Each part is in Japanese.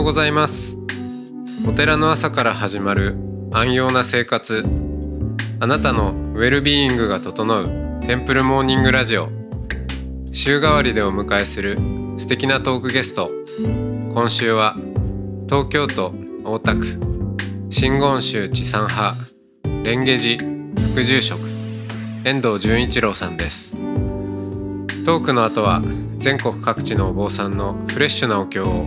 ようございます。お寺の朝から始まる安養な生活。あなたのウェルビーイングが整うテンプルモーニングラジオ。週替わりでお迎えする素敵なトークゲスト。今週は東京都大田区。真言宗地産派蓮華寺。副住職。遠藤純一郎さんです。トークの後は全国各地のお坊さんのフレッシュなお経を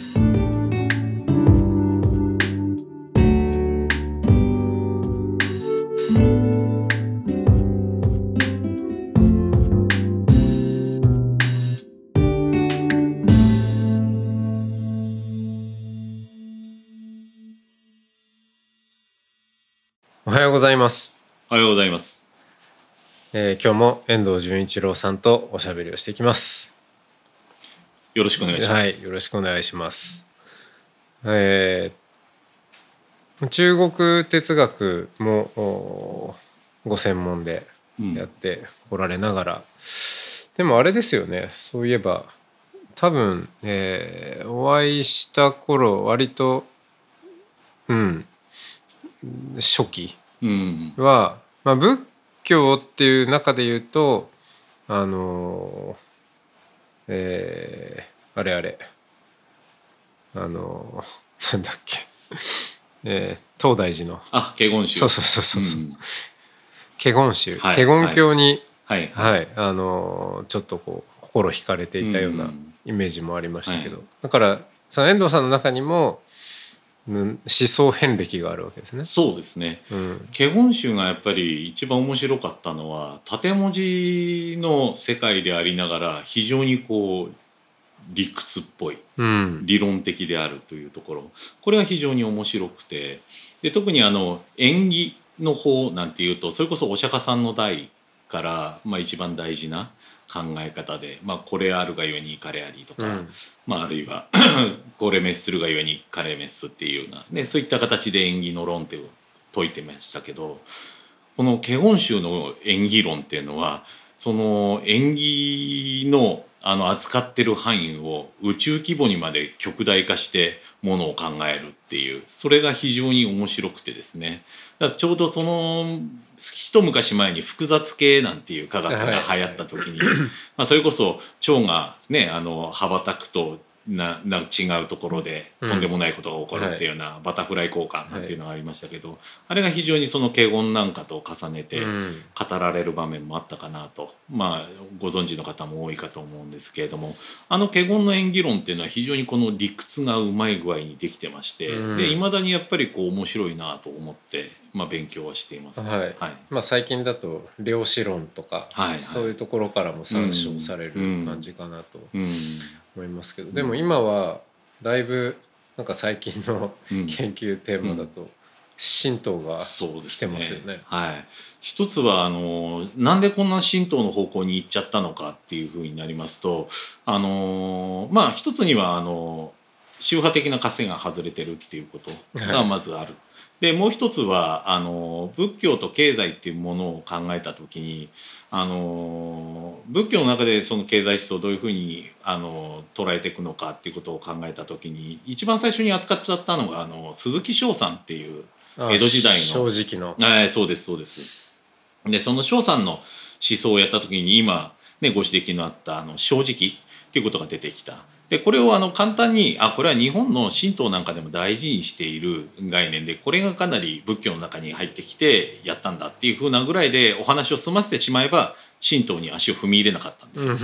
今日も遠藤純一郎さんとおしゃべりをしていきますよろしくお願いします。はい、よろしくお願いします。えー中国哲学もおご専門でやってこられながら、でもあれですよねそういえば多分、えーお会いした頃割とうん初期うん。は、まあ、仏教っていう中で言うとあのえーあれあれ。あのなんだっけ、えー東大寺の。あ、華厳宗。そうそうそうそうそう。うん。華厳宗、はい。華厳教に、はい。はい。あのちょっとこう心惹かれていたようなうん。イメージもありましたけど、はい。だからその遠藤さんの中にも、うん、思想遍歴があるわけですね。そうですね。うん華厳宗がやっぱり一番面白かったのは縦文字の世界でありながら非常にこう理屈っぽいうん理論的であるというところこれは非常に面白くてで特にあの縁起の方なんていうとそれこそお釈迦さんの代から、まあ、一番大事な考え方で、まあ、これあるがゆえに彼ありとか、うん。まあ、あるいは これ滅するがゆえに彼滅すっていうような、ね、そういった形で縁起の論点を説いてましたけどこの華厳宗の縁起論っていうのはその縁起のあの扱ってる範囲を宇宙規模にまで極大化してものを考えるっていうそれが非常に面白くてですね。だちょうどその一昔前に複雑系なんていう科学が流行った時に、まあ、それこそ蝶がねあの羽ばたくとなな違うところでうん。とんでもないことが起こるっていうようなバタフライ効果なんていうのがありましたけど、あれが非常にその華厳なんかと重ねてうん。語られる場面もあったかなと。まあご存知の方も多いかと思うんですけれどもあの華厳の演技論っていうのは非常にこの理屈がうまい具合にできてまして、いまだにやっぱりこう面白いなと思って、まあ、勉強はしています。はい。はい。まあ、最近だと量子論とか、はいはい。そういうところからも参照される感じかなと。うん思いますけど、でも今はだいぶなんか最近のうん。研究テーマだと神道が来てますよね。はい、一つはあのなんでこんな神道の方向に行っちゃったのかっていうふうになりますとあのまあ一つにはあの宗派的な枷が外れてるっていうことがまずある。でもう一つはあの仏教と経済っていうものを考えた時にあの仏教の中でその経済思想をどういうふうにあの捉えていくのかっていうことを考えた時に一番最初に扱っちゃったのがあの鈴木翔さんっていうあ江戸時代の。正直の。はい、そうですそうです。でその翔さんの思想をやった時に今、ね、ご指摘のあったあの正直っていうことが出てきた。でこれをあの簡単にあこれは日本の神道なんかでも大事にしている概念でこれがかなり仏教の中に入ってきてやったんだっていうふうなぐらいでお話を済ませてしまえば神道に足を踏み入れなかったんですよ。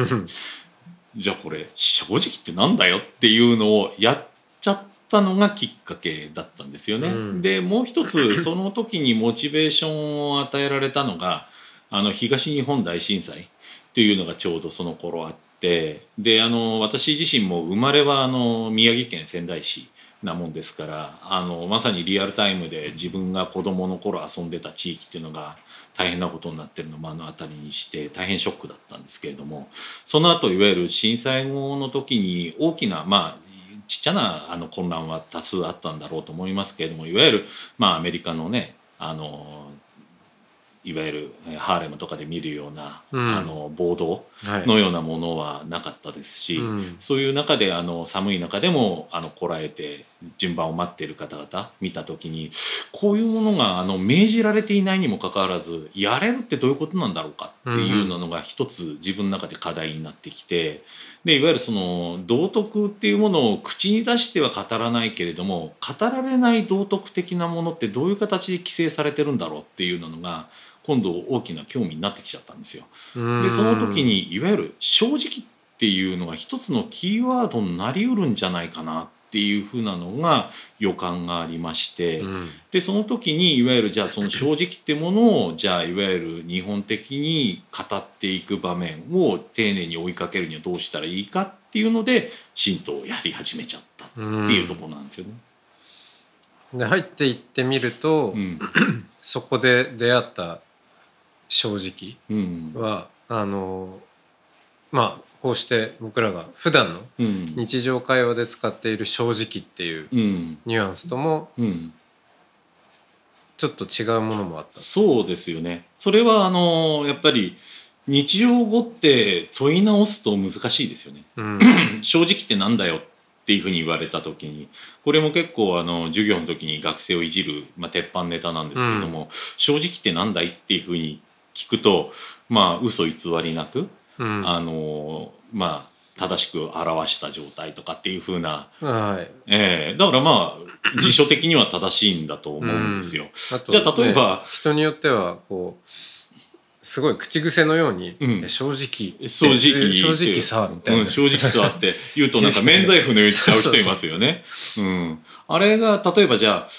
じゃあこれ正直ってなんだよっていうのをやっちゃったのがきっかけだったんですよね。うんでもう一つその時にモチベーションを与えられたのがあの東日本大震災というのがちょうどその頃あってであの私自身も生まれはあの宮城県仙台市なもんですからあのまさにリアルタイムで自分が子どもの頃遊んでた地域っていうのが大変なことになってるのを目の当たりにして大変ショックだったんですけれどもその後いわゆる震災後の時に大きなまあちっちゃなあの混乱は多数あったんだろうと思いますけれどもいわゆるまあアメリカのねあのいわゆるえーハーレムとかで見るような、うん。あの暴動はい。のようなものはなかったですし、うん。そういう中であの寒い中でもあのこらえて順番を待っている方々見た時にこういうものがあの命じられていないにもかかわらずやれるってどういうことなんだろうかっていうのが一つ自分の中で課題になってきてでいわゆるその道徳っていうものを口に出しては語らないけれども語られない道徳的なものってどういう形で規制されてるんだろうっていうのが今度大きな興味になってきちゃったんですよ。でその時にいわゆる正直っていうのが一つのキーワードになりうるんじゃないかなっていうふうなのが予感がありまして、うんでその時にいわゆるじゃあその正直ってものをじゃあいわゆる日本的に語っていく場面を丁寧に追いかけるにはどうしたらいいかっていうので神道をやり始めちゃったっていうところなんですよね。で入っていってみると、うんそこで出会った正うん。直はあのまあこうして僕らが普段のうん。日常会話で使っている正直っていううん。ニュアンスともうん。ちょっと違うものもあった。そうですよね。それはあのやっぱり日常語って問い直すと難しいですよね。うん。正直ってなんだよっていうふうに言われた時にこれも結構あの授業の時に学生をいじる、まあ、鉄板ネタなんですけれども、正直ってなんだいっていうふうに聞くとまあ嘘偽りなく、うん。あのまあ正しく表した状態とかっていうふうな、はい。ええ。だからまあ辞書的には正しいんだと思うんですよ。あとじゃあ例えばね人によってはこうすごい口癖のように「うん。え正直。正直。え正直さ」みたいな、うん、正直さって言うとなんか免罪符のように使う人いますよね。うん、あれが例えばじゃあ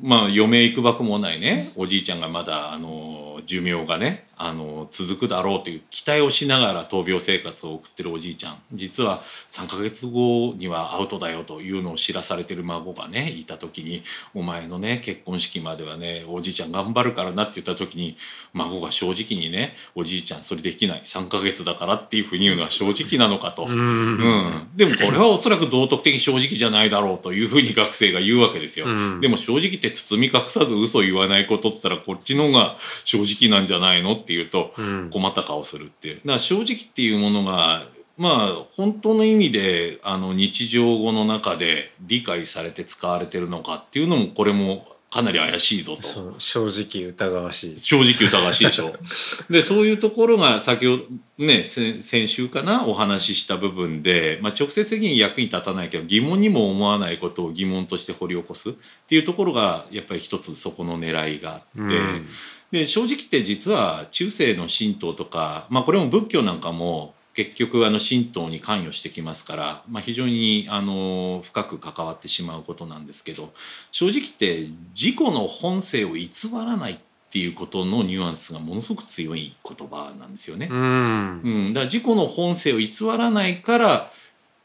まあ余命いくばくもないねおじいちゃんがまだあの寿命がねあの続くだろうという期待をしながら闘病生活を送ってるおじいちゃん。実は3ヶ月後にはアウトだよというのを知らされてる孫がねいた時に「お前のね結婚式まではねおじいちゃん頑張るからな」って言った時に孫が正直にね「おじいちゃんそれできない。3ヶ月だから」っていうふうに言うのは正直なのかと。うん。うん、でもこれはおそらく道徳的正直じゃないだろうというふうに学生が言うわけですよ。うん。でも正直って包み隠さず嘘言わないことっつったらこっちの方が正直なんじゃないのっていうとうん困った顔するっていう。だから正直っていうものがまあ本当の意味であの日常語の中で理解されて使われてるのかっていうのもこれもかなり怪しいぞと。正直疑わしい正直疑わしいでしょ でそういうところが先ほどね先先週かなお話しした部分で、まあ、直接的に役に立たないけど疑問にも思わないことを疑問として掘り起こすっていうところがやっぱり一つそこの狙いがあって。うんで正直って実は中世の神道とか、まあ、これも仏教なんかも結局あの神道に関与してきますから、まあ、非常にあの深く関わってしまうことなんですけど正直って自己の本性を偽らないっていうことのニュアンスがものすごく強い言葉なんですよね。うんうん、だから自己の本性を偽らないから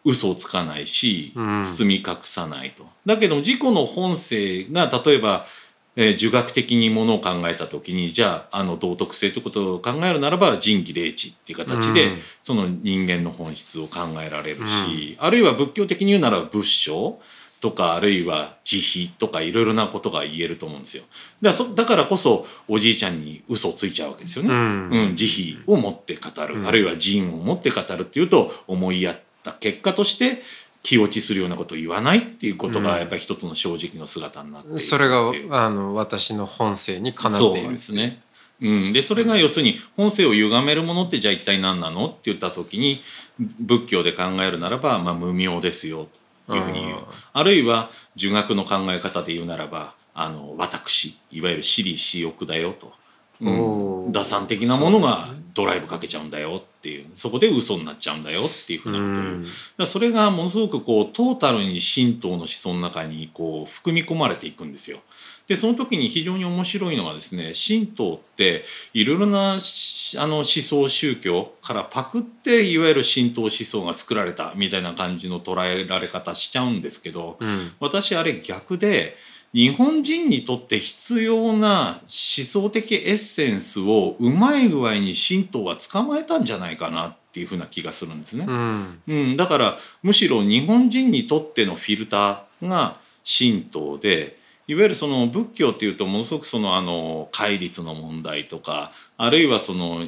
嘘をつかないしうん包み隠さないと。だけど自己の本性が例えば、えー儒学的にものを考えた時にじゃああの道徳性ということを考えるならば仁義礼智っていう形で、うんその人間の本質を考えられるし、あるいは仏教的に言うならば仏性とかあるいは慈悲とかいろいろなことが言えると思うんですよ。だからそだからこそおじいちゃんに嘘をついちゃうわけですよね。うんうん、慈悲を持って語る、うんあるいは仁を持って語るっていうと思いやった結果として気落ちするようなことを言わないっていうことうん。がやっぱり一つの正直の姿になっているそれがあの私の本性にかなっているんですね。うん、でそれが要するに本性を歪めるものってじゃあ一体何なのって言った時に仏教で考えるならば、まあ、無明ですよというふうに言う。ああるいは儒学の考え方で言うならばあの私いわゆる私利私欲だよと、うん、打算的なものがドライブかけちゃうんだよっていう。そこで嘘になっちゃうんだよっていうふうなこと。をそれがものすごくこうトータルに神道の思想の中にこう含み込まれていくんですよ。でその時に非常に面白いのがですね神道っていろいろなしあの思想宗教からパクっていわゆる神道思想が作られたみたいな感じの捉えられ方しちゃうんですけどうん。私あれ逆で日本人にとって必要な思想的エッセンスをうまい具合に神道は捕まえたんじゃないかなっていうふうな気がするんですね。うんうん、だからむしろ日本人にとってのフィルターが神道でいわゆるその仏教っていうとものすごくそのあの戒律の問題とかあるいはその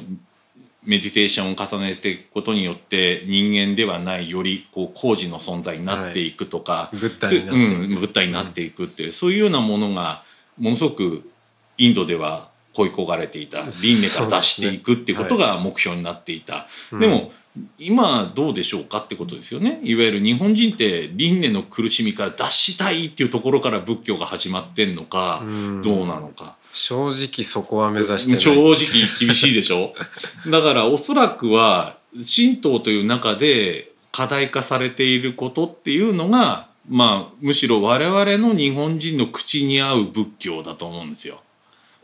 メディテーションを重ねていくことによって人間ではないよりこう工事の存在になっていくとか、はい、ブッダになっていく、うん、になっていくっていう、そういうようなものがものすごくインドでは恋焦がれていた。輪廻から出していくっていうことが目標になっていた。で、ねはい、も今どうでしょうかってことですよね。いわゆる日本人って輪廻の苦しみから脱したいっていうところから仏教が始まってんのかどうなのか正直そこは目指して正直厳しいでしょ？だからおそらくは神道という中で課題化されていることっていうのがまあむしろ我々の日本人の口に合う仏教だと思うんですよ。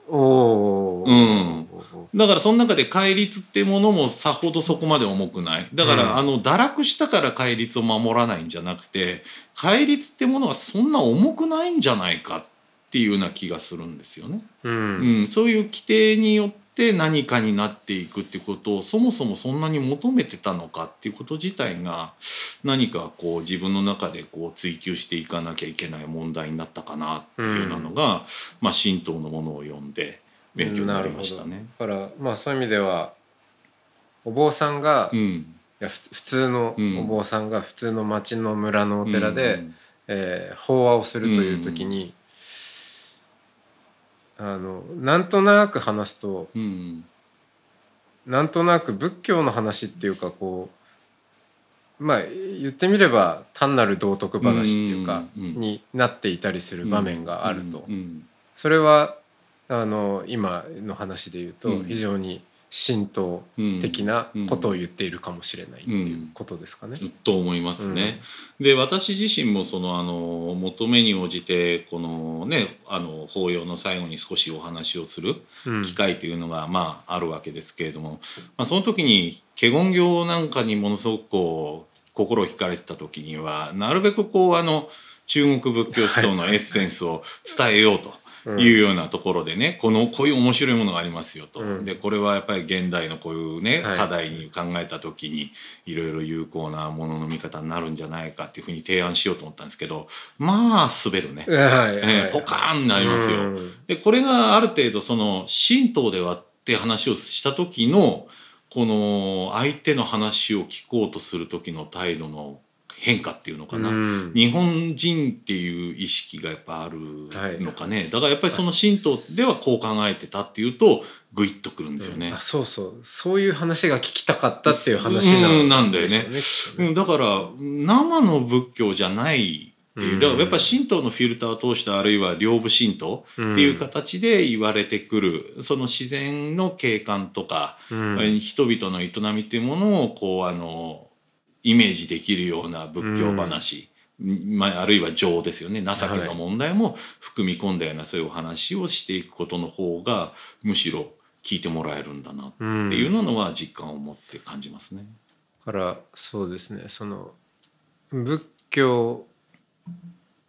おうん、だからその中で戒律ってものもさほどそこまで重くない。だから、うん、あの堕落したから戒律を守らないんじゃなくて戒律ってものはそんな重くないんじゃないかっていうような気がするんですよね。うん、うん、そういう規定によって何かになっていくってことをそもそもそんなに求めてたのかっていうこと自体が何かこう自分の中でこう追求していかなきゃいけない問題になったかなっていうようなのが、うん、まあ神道のものを読んで勉強になりましたね。だからまあそういう意味ではお坊さんが、うん、いや普通のお坊さんが普通の町の村のお寺で、うん、えー、法話をするという時に、うん、あのなんとなく話すと、うん、なんとなく仏教の話っていうかこうまあ言ってみれば単なる道徳話っていうか、になっていたりする場面があると、それはあの今の話で言うと非常に神道的なことを言っているかもしれないっていうことですかね。うんうん、と思いますね。うん、で私自身もそのあの求めに応じてこのねあの法要の最後に少しお話をする機会というのが、まああるわけですけれども、まあ、その時に華厳行なんかにものすごくこう心惹かれてた時にはなるべくこうあの中国仏教思想のエッセンスを伝えようと。いうようなところでね、このこういう面白いものがありますよと、うん、でこれはやっぱり現代のこういうね、課題に考えた時にいろいろ有効なものの見方になるんじゃないかっていうふうに提案しようと思ったんですけどまあ滑るね、はいえー、ポカーンになりますよ。うん、でこれがある程度その神道ではって話をした時のこの相手の話を聞こうとする時の態度の変化っていうのかな、うん、日本人っていう意識がやっぱあるのかね、はい、だからやっぱりその神道ではこう考えてたっていうとグイッとくるんですよね、うん、そうそう。そういう話が聞きたかったっていう話なんだよね、ね、だから生の仏教じゃないっていう。だからやっぱ神道のフィルターを通したあるいは両部神道っていう形で言われてくる、その自然の景観とか、人々の営みっていうものをこうあのイメージできるような仏教話、うん、まあ、あるいは情ですよね。情けの問題も含み込んだようなそういうお話をしていくことの方がむしろ聞いてもらえるんだなっていうのは実感を持って感じますね。からそうですね。その仏教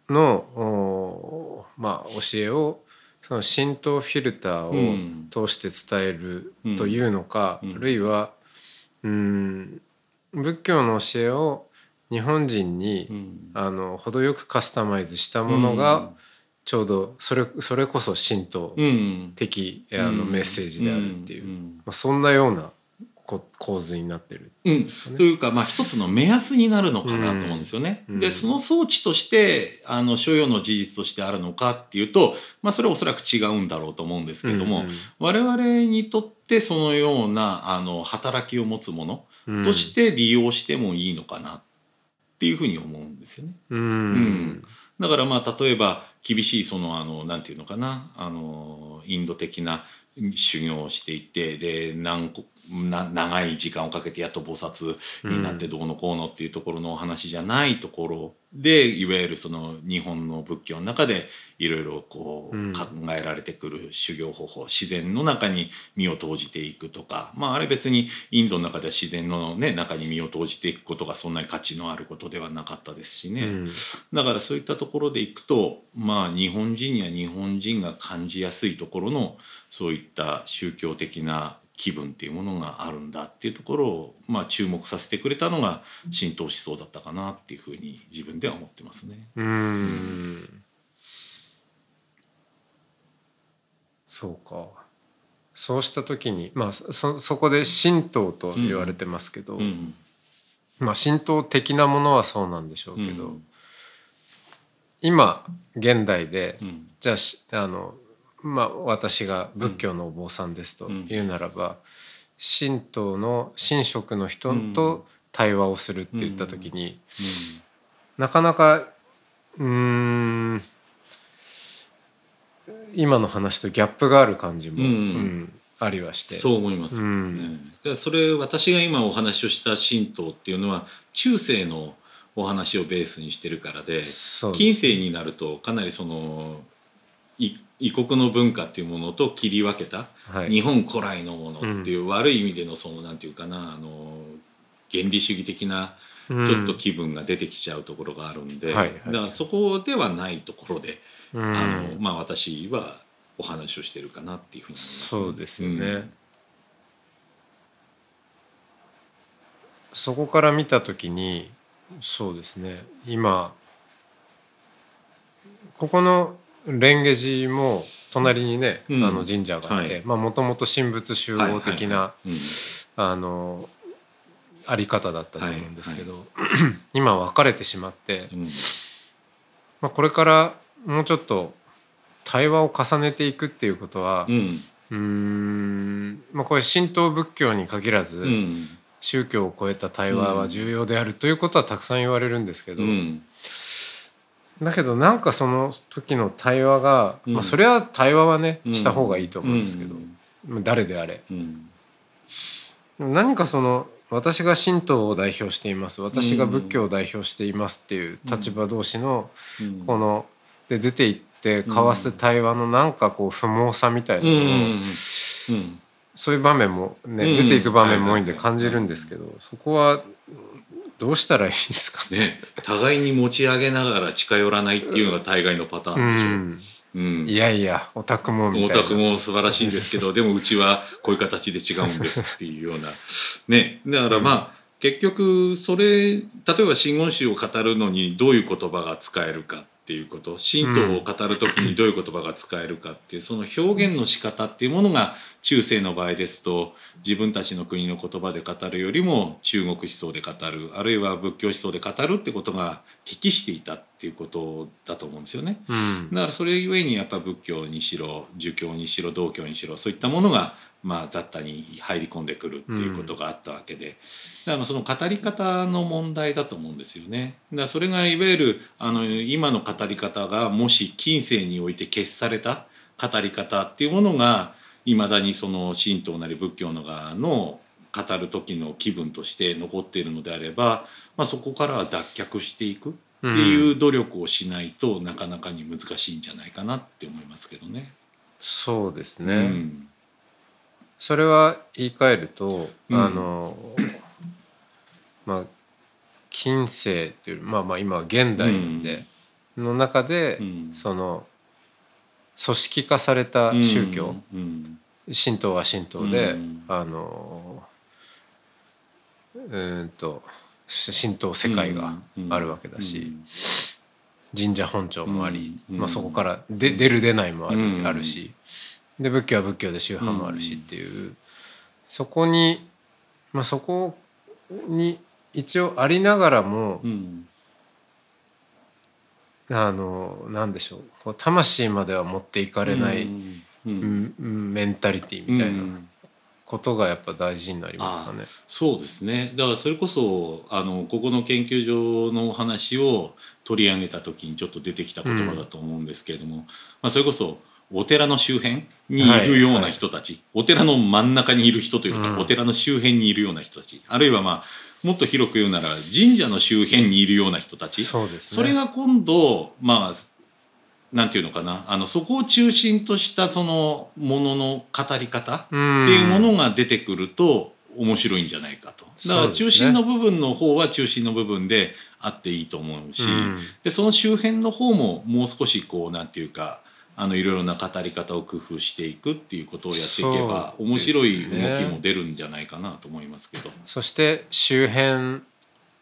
のまあ教えをその浸透フィルターを通して伝えるというのか、うん。うん、あるいはうん仏教の教えを日本人に、うん、あの程よくカスタマイズしたものが、ちょうどそれそれこそ神道的、うん、あのメッセージであるっていう、まあ、そんなような構図になってる、ね、うん、というか、まあ、一つの目安になるのかなと思うんですよね。うん、でその装置としてあの所要の事実としてあるのかっていうと、まあ、それはおそらく違うんだろうと思うんですけども、うんうん、我々にとってそのようなあの働きを持つものとして利用してもいいのかなっていうふうに思うんですよね。うん、うん、だからまあ例えば厳しいそのあのなんていうのかなあのインド的な修行をしていてで何な長い時間をかけてやっと菩薩になってどうのこうのっていうところのお話じゃないところでいわゆるその日本の仏教の中でいろいろこう考えられてくる修行方法、うん、自然の中に身を投じていくとかまああれ別にインドの中では自然の、ね、中に身を投じていくことがそんなに価値のあることではなかったですしね、うん、だからそういったところでいくとまあ日本人には日本人が感じやすいところのそういった宗教的な気分っていうものがあるんだっていうところを、まあ、注目させてくれたのが浸透思想だったかなっていうふうに自分では思ってますね。うん。そうか。そうした時にまあそそこで神道と言われてますけど、うん。まあ神道的なものはそうなんでしょうけど、うん。今現代で、うん。じゃあしあのまあ私が仏教のお坊さんですとうん。言うならば、神道の神職の人と対話をするって言った時に、なかなかうーん今の話とギャップがある感じも、うん。うんありはして。そう思います、うん。それ私が今お話をした神道っていうのは中世のお話をベースにしてるからで近世になるとかなりそのい異国の文化っていうものと切り分けた、はい。日本古来のものっていう悪い意味でのそのなんていうかなあの原理主義的なうん。ちょっと気分が出てきちゃうところがあるんで、はいはい。だからそこではないところで、うん。あのまあ私はお話をしてるかなっていうふうに思います、そうですよね、うん。そこから見た時にそうですね。今ここの蓮華寺も隣にね、うん。あの神社があってはい。もともと神仏集合的な、あのあり方だったと思うんですけど、今分かれてしまって、うん。まあ、これからもうちょっと対話を重ねていくっていうことはうん、まあ、これ神道仏教に限らず、うん。宗教を超えた対話は重要であるということはたくさん言われるんですけど、うんだけどなんかその時の対話が、うん。まあ、それは対話はねうん。した方がいいと思うんですけど、まあ誰であれ。うん。何かその私が神道を代表しています私が仏教を代表していますっていう立場同士のうん。こので出て行って交わす対話のなんかこう不毛さみたいなそういう場面もね、うん出ていく場面も多いんで感じるんですけどそこはどうしたらいいですかね。ね。互いに持ち上げながら近寄らないっていうのが大概のパターンでしょ。うん。うん。いやいやオタクもみオたいな。タクも素晴らしいんですけどでもうちはこういう形で違うんですっていうような。ね。だからまあ結局それ例えば真言宗を語るのにどういう言葉が使えるかっていうこと神道を語る時にどういう言葉が使えるかっていうその表現の仕方っていうものが中世の場合ですと自分たちの国の言葉で語るよりも中国思想で語るあるいは仏教思想で語るってことが適していたっていうことだと思うんですよね。うんだからそれゆえにやっぱ仏教にしろ儒教にしろ道教にしろそういったものがまあ雑多に入り込んでくるっていうことがあったわけで、だからまあその語り方の問題だと思うんですよね。だからそれがいわゆるあの今の語り方がもし近世において消された語り方っていうものがいまだにその神道なり仏教の側の語る時の気分として残っているのであれば、まあ、そこからは脱却していくっていう努力をしないとなかなかに難しいんじゃないかなって思いますけどね。そうですね、うん。それは言い換えると、うん。あのまあ近世っていうまあまあ今は現代で、の中で、うん。その組織化された宗教、うん。神道は神道で、うん。あのうーんと神道世界があるわけだし、神社本庁もあり、うん。まあ、そこからで出る出ないもある,、うん。あるしで仏教は仏教で宗派もあるしっていう、そこに、まあ、そこに一応ありながらも、うんあのなんでしょう。こう魂までは持っていかれない、うんううんんメンタリティみたいなうん。ことがやっぱ大事になりますかね。そうですね。だからそれこそあのここの研究所のお話を取り上げた時にちょっと出てきた言葉だと思うんですけれども、まあ、それこそお寺の周辺にいるような人たち、お寺の真ん中にいる人というか、うん。お寺の周辺にいるような人たちあるいはまあもっと広く言うなら神社の周辺にいるような人たち。そうですね。それが今度まあなんていうのかな。あのそこを中心としたそのものの語り方っていうものが出てくると面白いんじゃないかと。だから中心の部分の方は中心の部分であっていいと思うし、うん。でその周辺の方ももう少しこうなんていうかあのいろいろな語り方を工夫していくっていうことをやっていけば、ね面白い動きも出るんじゃないかなと思いますけど。そして周辺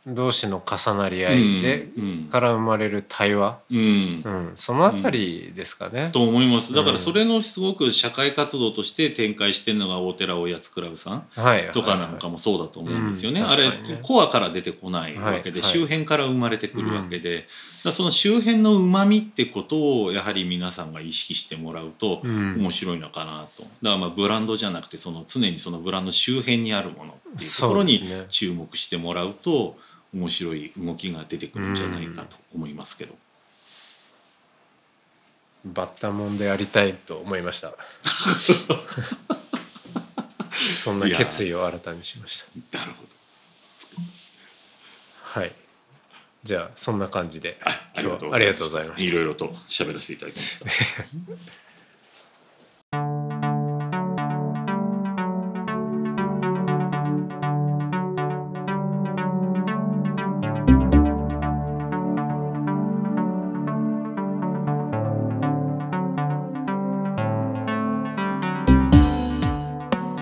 同士の重なり合いで、うんから生まれる対話、うん。うん、そのあたりですかね。と思います。だからそれのすごく社会活動として展開してるのが大寺おやつクラブさんはい、とかなんかもそうだと思うんですよね。うん。あれコアから出てこないわけで、はい。周辺から生まれてくるわけで、その周辺のうまみってことをやはり皆さんが意識してもらうとうん。面白いのかなと。だからまあブランドじゃなくてその常にそのブランド周辺にあるものっていうところに注目してもらうと面白い動きが出てくるんじゃないかと思いますけど。バッタモンでありたいと思いました。そんな決意を新たにしました。なるほど。はい。じゃあそんな感じでああり今がとう日はありがとうございました。いろいろと喋らせていただきました。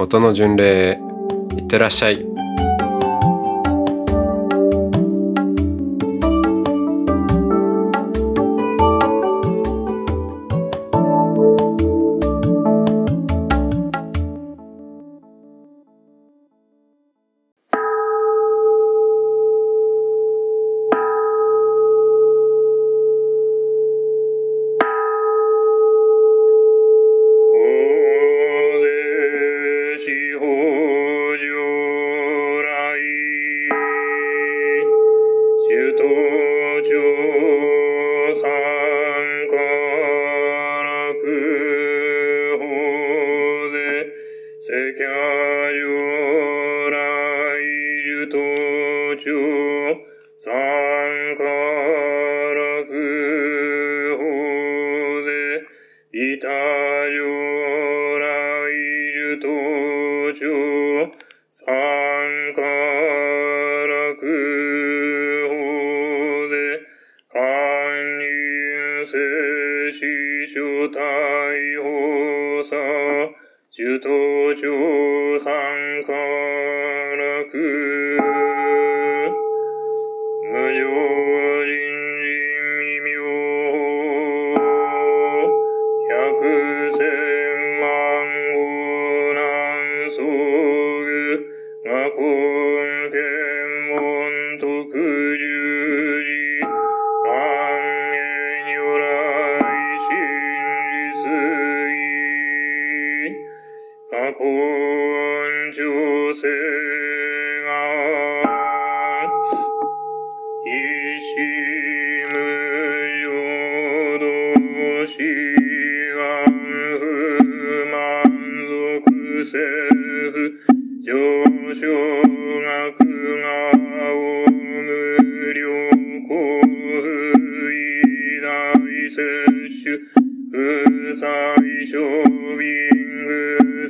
音の巡礼いってらっしゃい。頭頂三からく法税観音聖子書大法さ受頭上三か摂取不最小ビング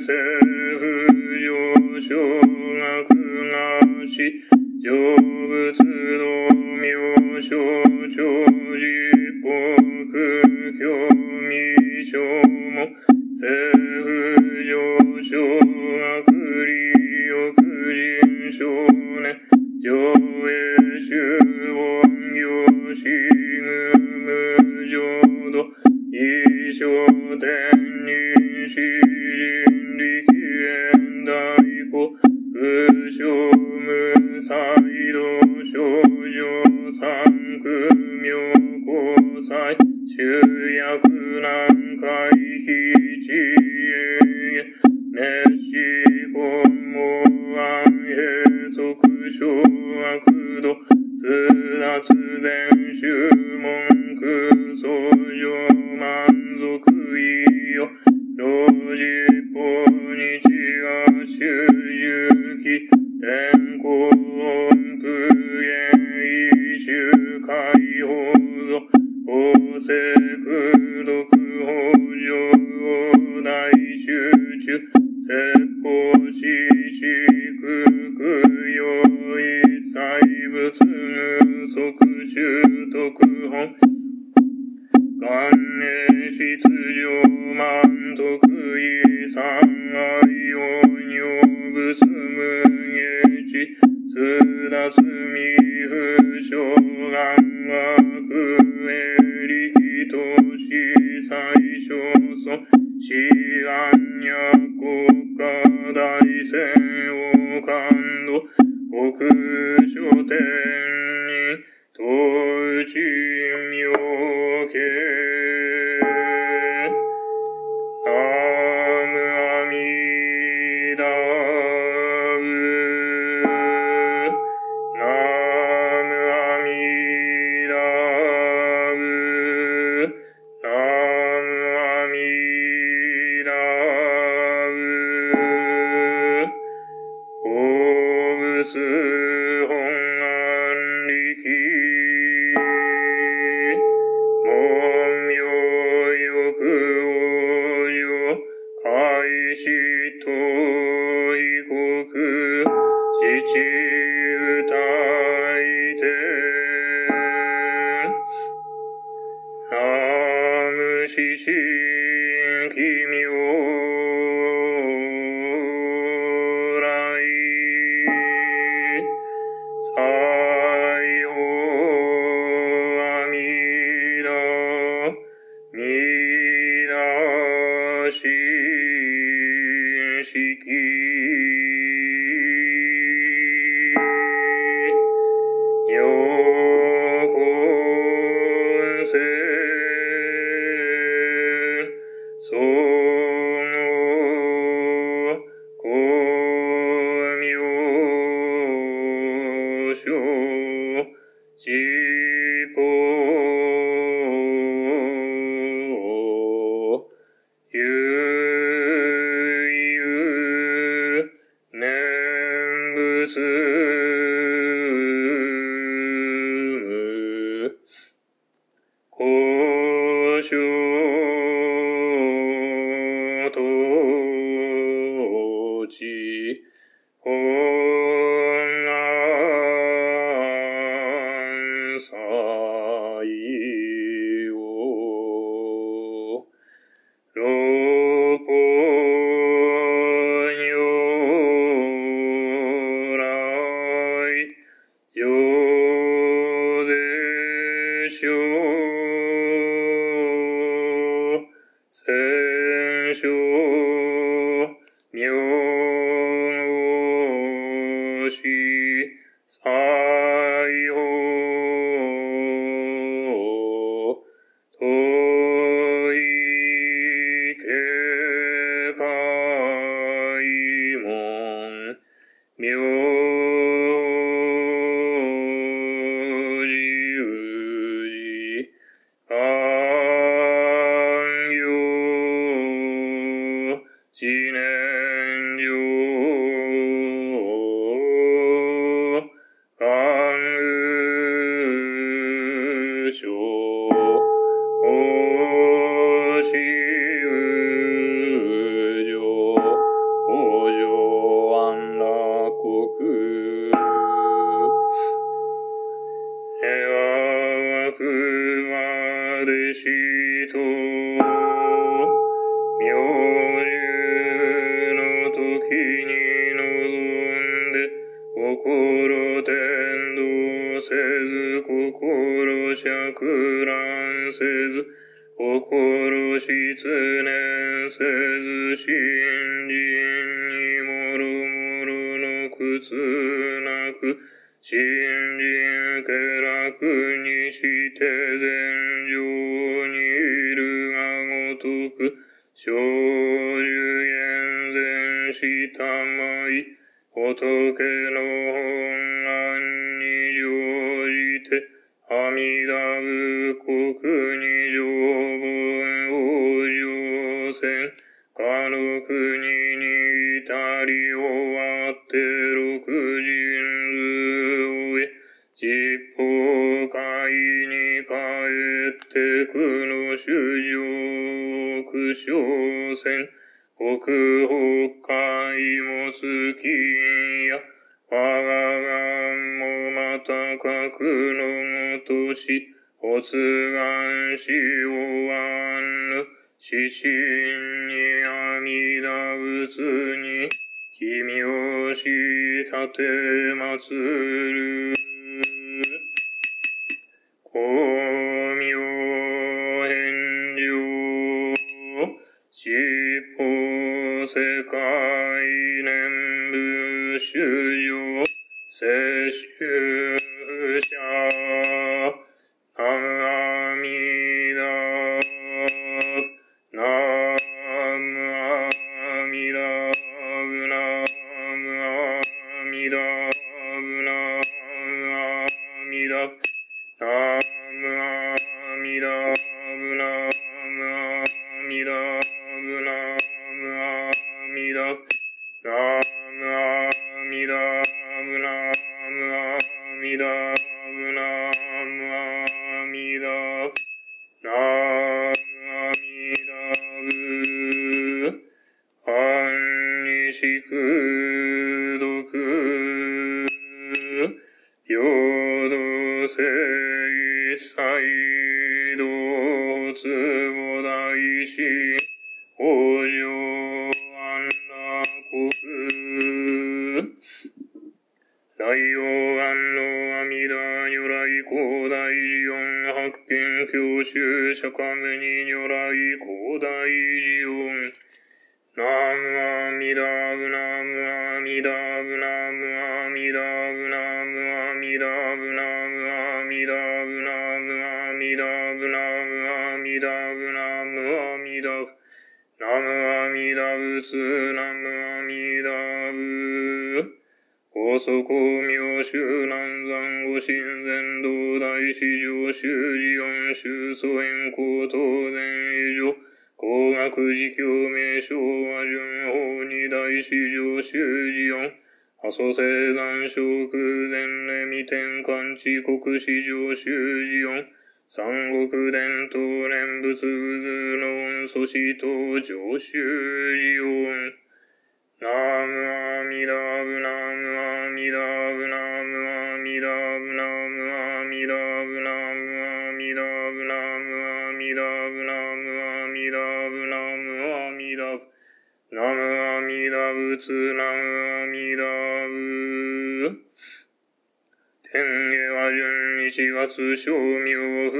十心失念せず、信心にもろもろの苦痛なく、信心気楽にして禅上にいるがごとく、少女厳然したまい、仏の商船、国北海も月や、我が岸もまた各のごとし、おつがんしおわんぬ、死神にあみだ仏に、君をしたてまつ七宝世界念仏修行教習釈迦目に如来広大寺音ナムアミダブナムアミダブナムアミダブナムアミダブナムアミダブナムアミダブナムアミダブナムアミダブナムアミダ仏ナムアミダブ高祖公明宗南山五神禅道大師上修寺四宗祖縁高等禅以上工学寺教名称は順法に大師上修寺四阿蘇生山小空前年未天官地国史上修寺四三国伝統念仏渦の恩祖師等上修寺四ナムアミダブナムアミダブナムアミダ仏ナムアミダブ天下は順一月正明風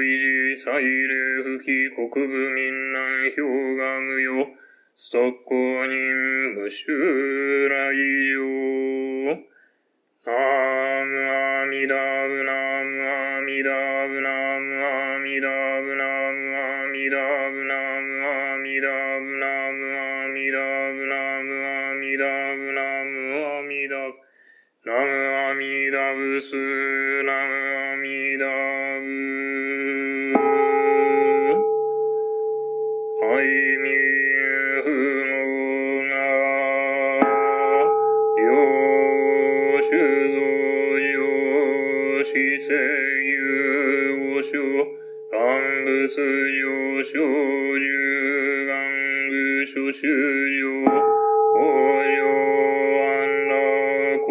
維持祭礼吹き国部民南氷河無用ストッコ人無襲来上。ナムアミダブナムアミダブナムアミダブナムアミダブナムアミダブナムアミダブナムアミダブナムアミダブナムアミダブスナムアミダブ聖有五章、万物上昇十眼具諸修上、王上安楽国、